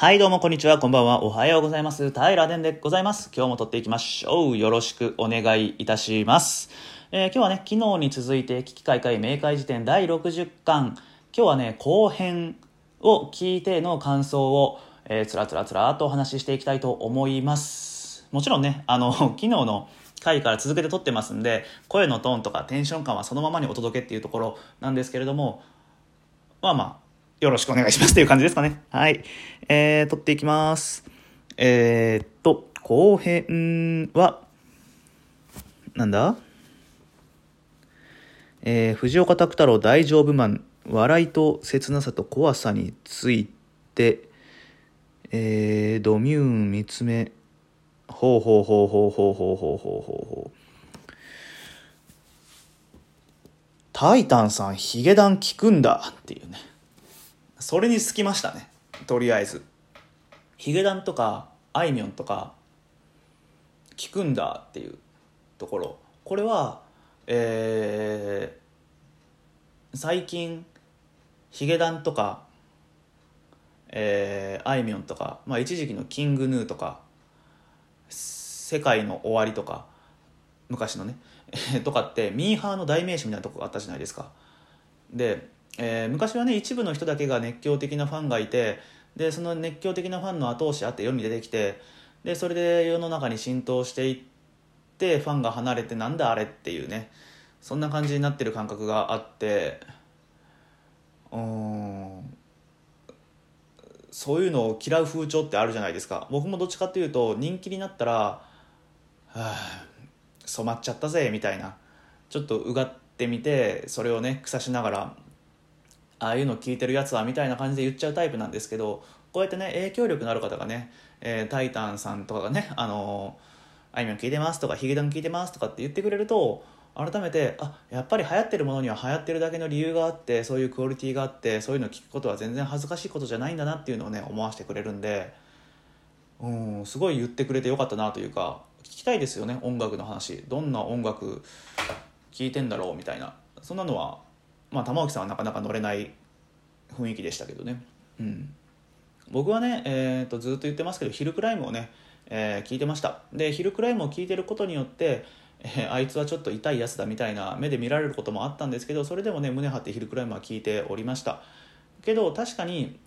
はい、どうもこんにちは、こんばんは、おはようございます。平殿でございます。今日も撮っていきましょう。よろしくお願いいたします。えー今日はね、昨日に続いて、危機開会明快辞典第60巻。今日はね、後編を聞いての感想を、えー、つらつらつらとお話ししていきたいと思います。もちろんね、あの、昨日の回から続けて撮ってますんで、声のトーンとかテンション感はそのままにお届けっていうところなんですけれども、まあまあ、よろしくお願いしますっていう感じですかね。はい。えー、撮っていきます。えー、っと、後編は、なんだ？えー、藤岡拓太郎大丈夫マン、笑いと切なさと怖さについて、えー、ドミューン見つめ、ほうほうほうほうほうほうほうほうほうほう。タイタンさんヒゲダン聞くんだっていうね。それにつきましたね。とりあえず。ヒゲダンとか、あいみょんとか、聞くんだっていうところ。これは、えー最近、ヒゲダンとか、えーあいみょんとか、まあ一時期のキングヌーとか、世界の終わりとか、昔のね、とかってミーハーの代名詞みたいなとこがあったじゃないですか。で、えー昔はね一部の人だけが熱狂的なファンがいてでその熱狂的なファンの後押しあって世に出てきてでそれで世の中に浸透していってファンが離れてなんだあれっていうねそんな感じになってる感覚があってうーんそういうのを嫌う風潮ってあるじゃないですか。僕もどっちかっていうと人気になったらはあ染まっちゃったぜみたいな。ちょっとうがってみてそれをね腐しながらああいうの聞いてるやつはみたいな感じで言っちゃうタイプなんですけどこうやってね影響力のある方がね、えータイタンさんとかがね「あのーあいみょん聞いてます」とか「ヒゲダン聞いてます」とかって言ってくれると改めてあやっぱり流行ってるものには流行ってるだけの理由があってそういうクオリティがあってそういうの聞くことは全然恥ずかしいことじゃないんだなっていうのをね思わせてくれるんでうんすごい言ってくれてよかったなというか聞きたいですよね音楽の話。どんな音楽聴いてんだろうみたいな。そんなのはまあ玉置さんはなかなか乗れない雰囲気でしたけどね、うん、僕はね、えー、とずっと言ってますけどヒルクライムをね、えー聞いてました。でヒルクライムを聞いてることによって、えーあいつはちょっと痛いやつだみたいな目で見られることもあったんですけどそれでもね胸張ってヒルクライムは聞いておりました。けど確かに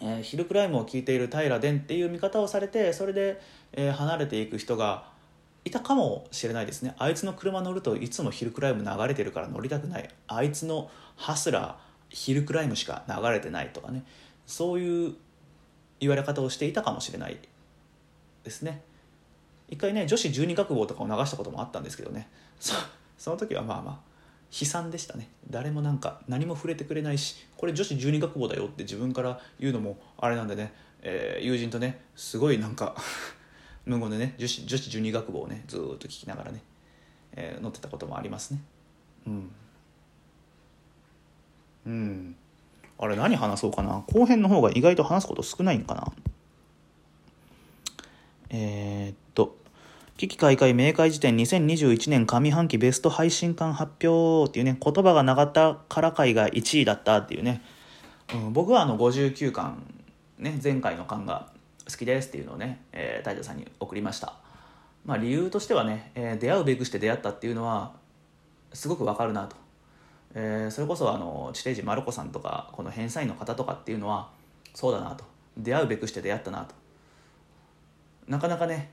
えーヒルクライムを聞いている平殿っていう見方をされてそれで、えー離れていく人がいたかもしれないですね。あいつの車乗るといつもヒルクライム流れてるから乗りたくない。あいつのハスラーヒルクライムしか流れてないとかね。そういう言われ方をしていたかもしれないですね。一回ね女子十二学坊とかを流したこともあったんですけどね。その時はまあまあ悲惨でしたね。誰もなんか何も触れてくれないしこれ女子十二学坊だよって自分から言うのもあれなんでね、えー友人とねすごいなんか 無言でね女子女子十二学坊をねずっと聞きながらね、えー乗ってたこともありますね。うん。うん。あれ何話そうかな？後編の方が意外と話すこと少ないんかな？えーっと危機開会明快辞典2021年上半期ベスト配信館発表っていうね言葉がなかったから会が1位だったっていうね、うん、僕はあの59巻ね前回の巻が好きですっていうのをね、えー、大さんに送りました。まあ理由としてはね、えー出会うべくして出会ったっていうのはすごくわかるなと、えーそれこそあの地底人マルコさんとかこの返済の方とかっていうのはそうだなと。出会うべくして出会ったなと。なかなかね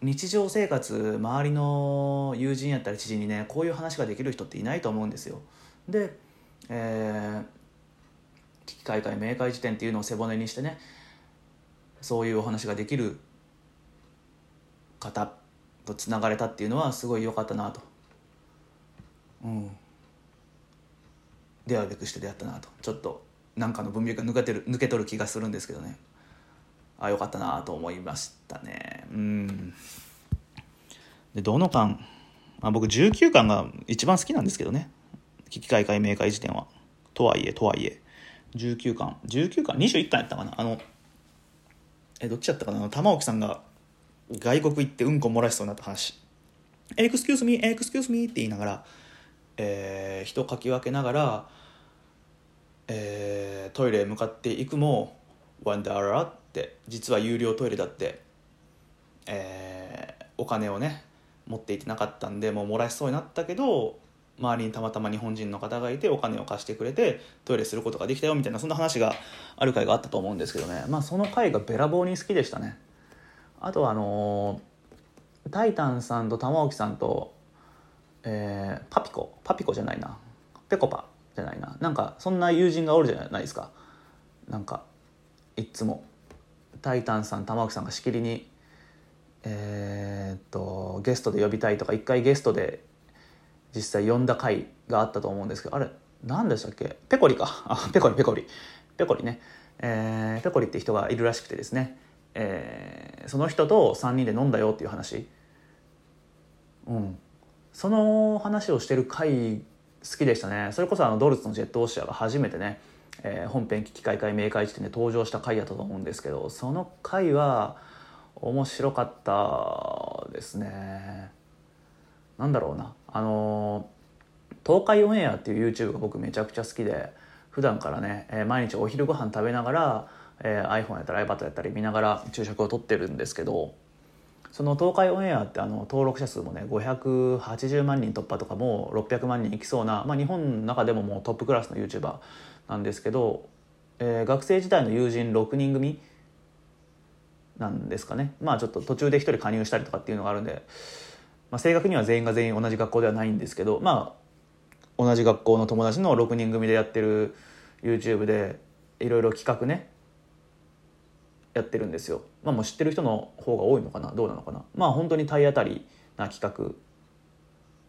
日常生活周りの友人やったり知人にねこういう話ができる人っていないと思うんですよ。で、えー危機開会明快辞典っていうのを背骨にしてねそういうお話ができる方とつながれたっていうのはすごい良かったなと。うん。出会うべくして出会ったなと。ちょっとなんかの文脈が抜けてる抜け取る気がするんですけどね。あよかったなと思いましたね。うん。でどの巻、まあ、僕19巻が一番好きなんですけどね。危機開会明快辞典は。とはいえとはいえ。19巻19巻21巻やったかな。あのえどっちやったかな？玉置さんが外国行ってうんこ漏らしそうになった話「エクスキュースミーエクスキュースミー」って言いながら、えー人かき分けながら、えートイレへ向かっていくも「ワンダーラって実は有料トイレだって、えーお金をね持っていてなかったんでもう漏らしそうになったけど周りにたまたま日本人の方がいてお金を貸してくれてトイレすることができたよみたいなそんな話がある回があったと思うんですけどね。まあその回がべらぼうに好きでしたね。あとあのータイタンさんと玉置さんと、えーパピコ。パピコじゃないな。ペコパ。じゃないな。なんかそんな友人がおるじゃないですか。なんかいっつも。タイタンさん玉置さんがしきりにえーっとゲストで呼びたいとか一回ゲストで実際呼んだ回があったと思うんですけどあれ何でしたっけ？ペコリか。あペコリペコリ。ペコリね、えーペコリって人がいるらしくてですね、えーその人と3人で飲んだよっていう話。うん。その話をしてる回好きでしたね。それこそあのドルツのジェットオーシアが初めてね、えー本編危機開会明快時点で登場した回やったと思うんですけどその回は面白かったですね。なんだろうな。あの東海オンエアっていう YouTube が僕めちゃくちゃ好きで普段からね、えー毎日お昼ご飯食べながら、えー iPhone やったり iPad やったり見ながら昼食をとってるんですけどその東海オンエアってあの登録者数もね580万人突破とかもう600万人いきそうな、まあ、日本の中でももうトップクラスの YouTuber なんですけど、えー学生時代の友人6人組なんですかね。まあちょっと途中で1人加入したりとかっていうのがあるんで、まあ、正確には全員が全員同じ学校ではないんですけどまあ同じ学校の友達の6人組でやってる YouTube でいろいろ企画ねやってるんですよ。まあもう知ってる人の方が多いのかな？どうなのかな？まあ本当に体当たりな企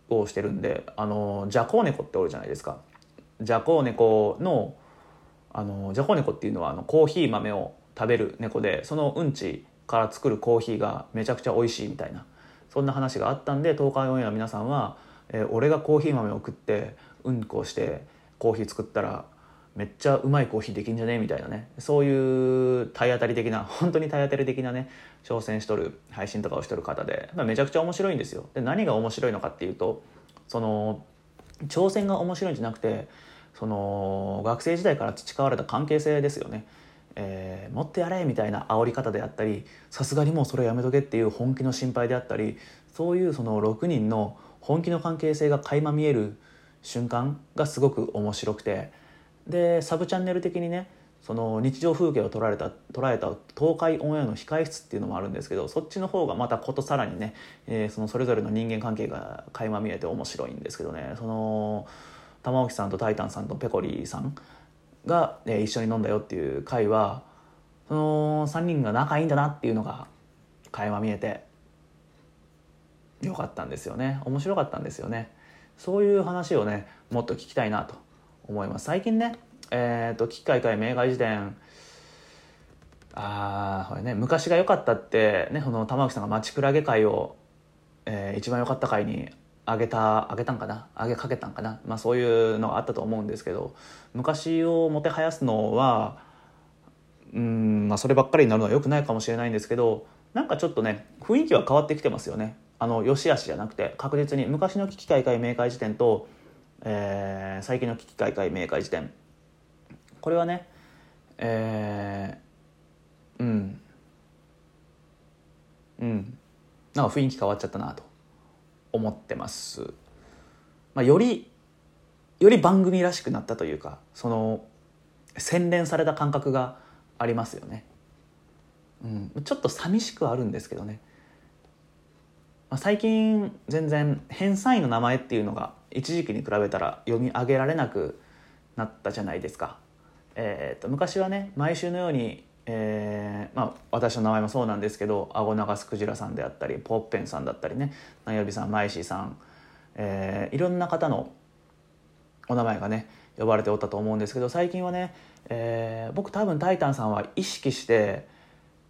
画をしてるんであのジャコウネコっておるじゃないですか。ジャコウネコのあのジャコウネコっていうのはあのコーヒー豆を食べる猫でそのうんちから作るコーヒーがめちゃくちゃ美味しいみたいなそんな話があったんで東海オンエアの皆さんは、えー俺がコーヒー豆を食ってうんこをしてコーヒー作ったらめっちゃうまいコーヒーできんじゃね？みたいなね。そういう体当たり的な本当に体当たり的なね挑戦しとる配信とかをしとる方で、まあ、めちゃくちゃ面白いんですよ。で何が面白いのかっていうとその挑戦が面白いんじゃなくてその学生時代から培われた関係性ですよね、えーもっとやれみたいな煽り方であったりさすがにもうそれやめとけっていう本気の心配であったりそういうその6人の本気の関係性が垣間見える瞬間がすごく面白くてでサブチャンネル的にねその日常風景を捉えた捉えた東海オンエアの控え室っていうのもあるんですけどそっちの方がまたことさらにね、えーそのそれぞれの人間関係が垣間見えて面白いんですけどね。その玉置さんとタイタンさんとペコリさんが、えー一緒に飲んだよっていう回はその3人が仲いいんだなっていうのが垣間見えてよかったんですよね。面白かったんですよね。そういう話をねもっと聞きたいなと思います。最近ねえっ、と「機械会明快辞典」あーこれね昔が良かったってねその玉置さんが町クラゲ会を、えー一番良かった回にあげたあげたんかな？あげかけたんかな？まあそういうのがあったと思うんですけど昔をもてはやすのはうんまあそればっかりになるのは良くないかもしれないんですけどなんかちょっとね雰囲気は変わってきてますよね。あの良し悪しじゃなくて確実に昔の機開会明快辞典と、えー最近の危機開会明快辞典これはねえーうん。うん。なんか雰囲気変わっちゃったなと思ってます、まあ、よりより番組らしくなったというかその洗練された感覚がありますよね、うん、ちょっと寂しくはあるんですけどね、まあ、最近全然偏差位の名前っていうのが一時期に比べたら読み上げられなくなったじゃないですか、えー、と昔はね毎週のように、えーまあ、私の名前もそうなんですけど顎長スクジラさんであったりポッペンさんだったりねナヨビさんマイシーさん、えーいろんな方のお名前がね呼ばれておったと思うんですけど最近はね、えー僕多分タイタンさんは意識して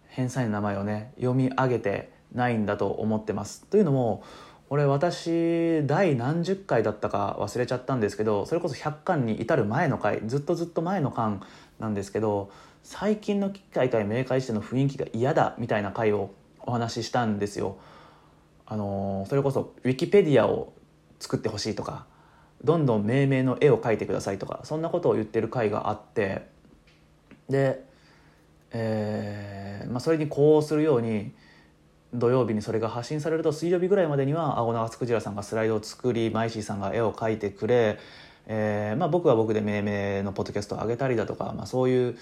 偏差位の名前をね読み上げてないんだと思ってますというのも俺私第何十回だったか忘れちゃったんですけどそれこそ100巻に至る前の回ずっとずっと前の巻なんですけど最近の機械会明快しての雰囲気が嫌だみたいな回をお話ししたんですよ。あのそれこそウィキペディアを作ってほしいとかどんどん命名の絵を描いてくださいとかそんなことを言ってる回があってで、えまあ、それに呼応するように土曜日にそれが発信されると水曜日ぐらいまでには青長津クジラさんがスライドを作りマイシーさんが絵を描いてくれ、えーまあ、僕は僕で命名のポッドキャストを上げたりだとか、まあ、そういう、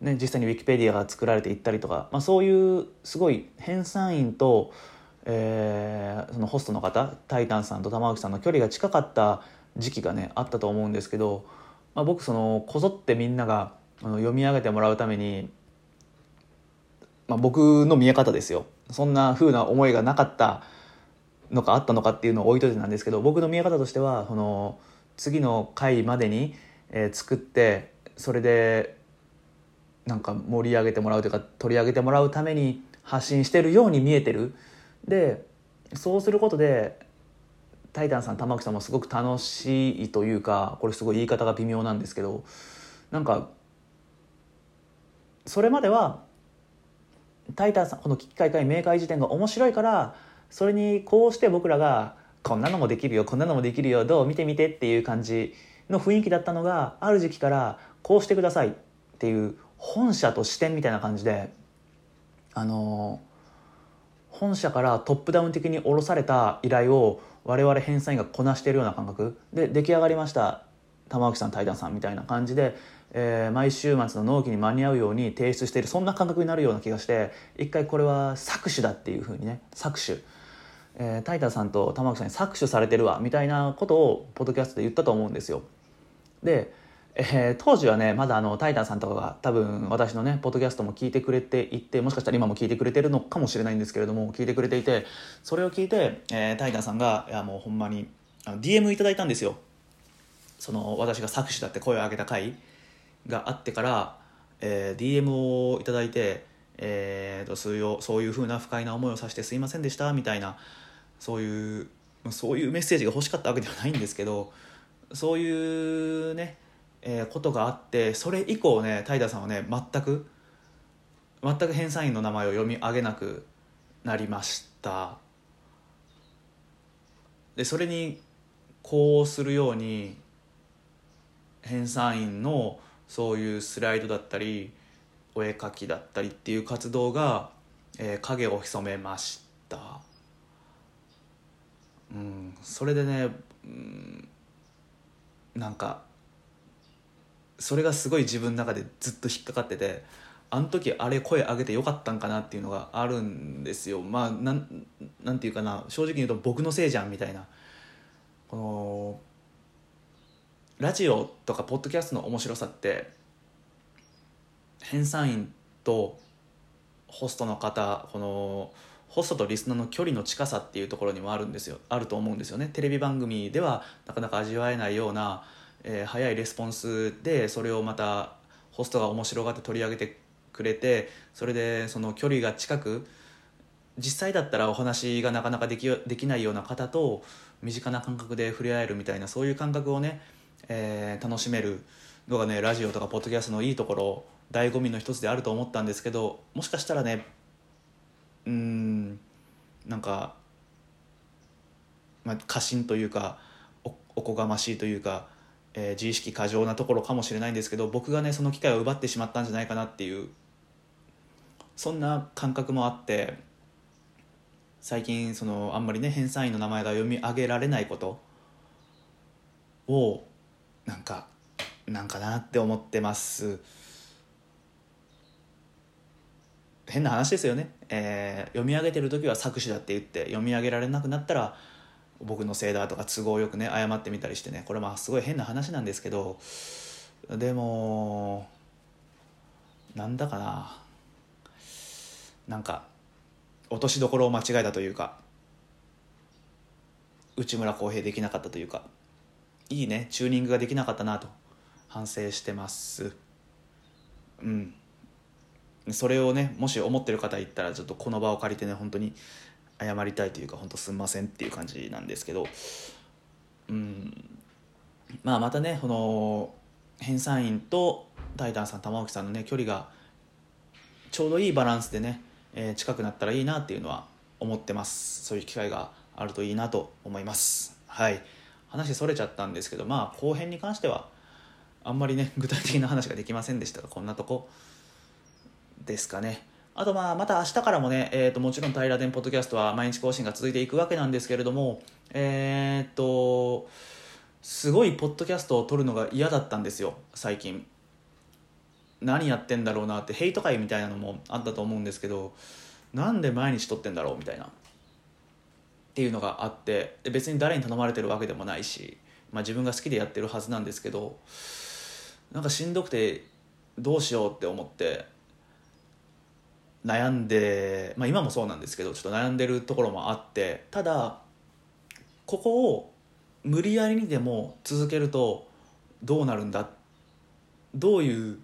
ね、実際にウィキペディアが作られていったりとか、まあ、そういうすごい編纂員と、えー、そのホストの方タイタンさんと玉置さんの距離が近かった時期がねあったと思うんですけど、まあ、僕そのこぞってみんなが読み上げてもらうために、まあ、僕の見え方ですよ。そんな風な思いがなかったのかあったのかっていうのを置いといてなんですけど僕の見え方としてはその次の回までに、えー、作ってそれでなんか盛り上げてもらうというか取り上げてもらうために発信してるように見えてる。でそうすることでタイタンさん玉木さんもすごく楽しいというかこれすごい言い方が微妙なんですけどなんかそれまではタイタンさんこの危機開会明快時点が面白いからそれにこうして僕らがこんなのもできるよこんなのもできるよどう見てみてっていう感じの雰囲気だったのがある時期からこうしてくださいっていう本社と視点みたいな感じであの本社からトップダウン的に下ろされた依頼を我々編纂員がこなしているような感覚で出来上がりました玉置さんタイタンさんみたいな感じでえー、毎週末の納期に間に合うように提出しているそんな感覚になるような気がして一回これは搾取だっていうふうにね搾取、えー、タイタンさんと玉木さんに搾取されてるわみたいなことをポッドキャストで言ったと思うんですよ。で、えー、当時はねまだあのタイタンさんとかが多分私のねポッドキャストも聞いてくれていてもしかしたら今も聞いてくれてるのかもしれないんですけれども聞いてくれていてそれを聞いて、えー、タイタンさんがいやもうほんまにあの DM いただいたんですよ。その私が搾取だって声を上げた回。があってから、えー、DM を頂いて、えーと、そういうそういうふうな不快な思いをさせてすいませんでしたみたいなそういうそういうメッセージが欲しかったわけではないんですけどそういうね、えー、ことがあってそれ以降ねタイタさんはね全く全く編纂員の名前を読み上げなくなりました。でそれにこうするように編纂員のそういうスライドだったりお絵描きだったりっていう活動が、えー、影を潜めました。うんそれでね、うん、なんかそれがすごい自分の中でずっと引っかかっててあの時あれ声上げてよかったんかなっていうのがあるんですよ。まあなんなんていうかな正直に言うと僕のせいじゃんみたいな。このラジオとかポッドキャストの面白さって編纂員とホストの方このホストとリスナーの距離の近さっていうところにもあるんですよ。あると思うんですよね。テレビ番組ではなかなか味わえないような、えー、早いレスポンスでそれをまたホストが面白がって取り上げてくれてそれでその距離が近く実際だったらお話がなかなかできできないような方と身近な感覚で触れ合えるみたいなそういう感覚をねえー、楽しめるのがねラジオとかポッドキャストのいいところ醍醐味の一つであると思ったんですけどもしかしたらねうんなんか、まあ、過信というかおおこがましいというか、えー、自意識過剰なところかもしれないんですけど僕がねその機会を奪ってしまったんじゃないかなっていうそんな感覚もあって最近そのあんまりね編纂員の名前が読み上げられないことをなんかなんかなって思ってます。変な話ですよね、えー、読み上げてる時は作詞だって言って読み上げられなくなったら僕のせいだとか都合よくね謝ってみたりしてね。これまあすごい変な話なんですけどでもなんだかな。なんか落としどころを間違えたというか内村航平できなかったというか。いいねチューニングができなかったなと反省してます。うん。それをねもし思ってる方いったらちょっとこの場を借りてね本当に謝りたいというか本当すんませんっていう感じなんですけど。うん。まあまたねこの編纂員とタイタンさん玉置さんのね距離がちょうどいいバランスでね、えー、近くなったらいいなっていうのは思ってます。そういう機会があるといいなと思います。はい。話それちゃったんですけどまあ後編に関してはあんまりね 具体的な話ができませんでしたがこんなとこですかね。あとまあまた明日からもね、えー、ともちろん平電ポッドキャストは毎日更新が続いていくわけなんですけれどもえっ、とすごいポッドキャストを撮るのが嫌だったんですよ最近。何やってんだろうなってヘイト会みたいなのもあったと思うんですけどなんで毎日撮ってんだろうみたいな。っていうのがあってで別に誰に頼まれてるわけでもないし、まあ、自分が好きでやってるはずなんですけどなんかしんどくてどうしようって思って悩んで、まあ、今もそうなんですけどちょっと悩んでるところもあってただここを無理やりにでも続けるとどうなるんだどういう、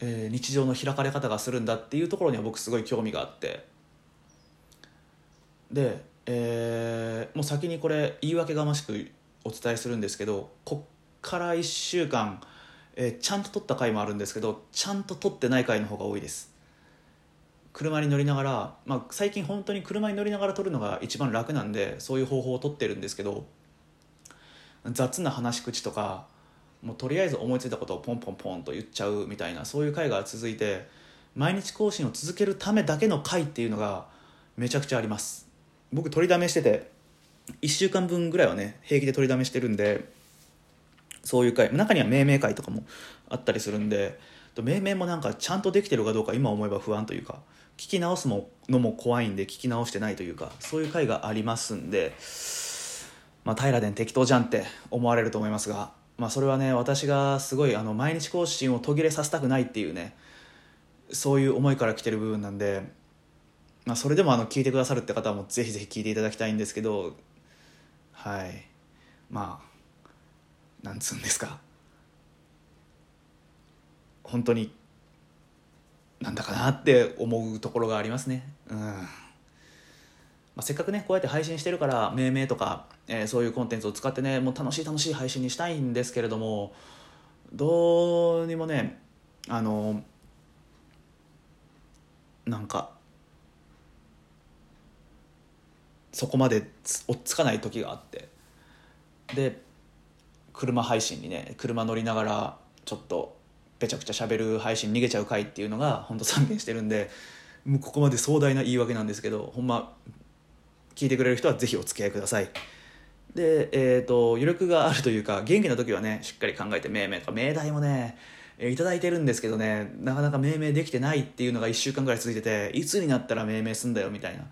えー、日常の開かれ方がするんだっていうところには僕すごい興味があって。で、えー、もう先にこれ言い訳がましくお伝えするんですけどこっから1週間、えー、ちゃんと撮った回もあるんですけどちゃんと撮ってない回の方が多いです。車に乗りながら、まあ、最近本当に車に乗りながら撮るのが一番楽なんでそういう方法をとってるんですけど雑な話し口とかもうとりあえず思いついたことをポンポンポンと言っちゃうみたいなそういう回が続いて毎日更新を続けるためだけの回っていうのがめちゃくちゃあります。僕取りだめしてて1週間分ぐらいはね平気で取りだめしてるんでそういう回中には命名会とかもあったりするんで命名もなんかちゃんとできてるかどうか今思えば不安というか聞き直すのも怖いんで聞き直してないというかそういう回がありますんで、まあ、平殿適当じゃんって思われると思いますが、まあ、それはね私がすごいあの毎日更新を途切れさせたくないっていうねそういう思いから来てる部分なんで、まあ、それでもあの聞いてくださるって方もぜひぜひ聞いていただきたいんですけどはい。まあなんつうんですか。本当になんだかなって思うところがありますね。うん。まあ、せっかくねこうやって配信してるから命名とか、えー、そういうコンテンツを使ってねもう楽しい楽しい配信にしたいんですけれどもどうにもねあのなんかそこまで追っつかない時があって。で車配信にね車乗りながらちょっとぺちゃくちゃ喋る配信逃げちゃう回っていうのが本当散見してるんでもうここまで壮大な言い訳なんですけどほんま聞いてくれる人はぜひお付き合いください。でえっ、ー、と余力があるというか元気な時はねしっかり考えて命名とか命題もねえー、いただいてるんですけどねなかなか命名できてないっていうのが1週間ぐらい続いてていつになったら命名すんだよみたいな。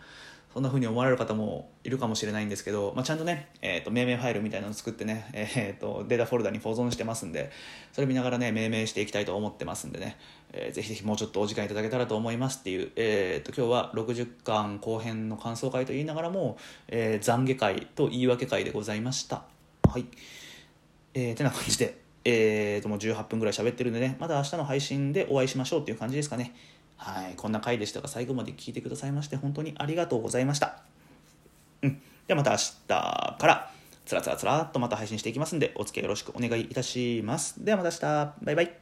そんな風に思われる方もいるかもしれないんですけど、まあ、ちゃんとね、えーと、命名ファイルみたいなのを作ってね、えーと、データフォルダに保存してますんでそれ見ながらね命名していきたいと思ってますんでね、えー、ぜひぜひもうちょっとお時間いただけたらと思いますっていう、えーと、今日は60巻後編の感想会と言いながらも、えー、懺悔会と言い訳会でございました。はい。えー、てな感じでえーともう18分ぐらい喋ってるんでねまた明日の配信でお会いしましょうっていう感じですかね。はい、こんな回でしたが最後まで聞いてくださいまして本当にありがとうございました。うん。ではまた明日からつらつらつらっとまた配信していきますんでお付き合いよろしくお願いいたします。ではまた明日。バイバイ。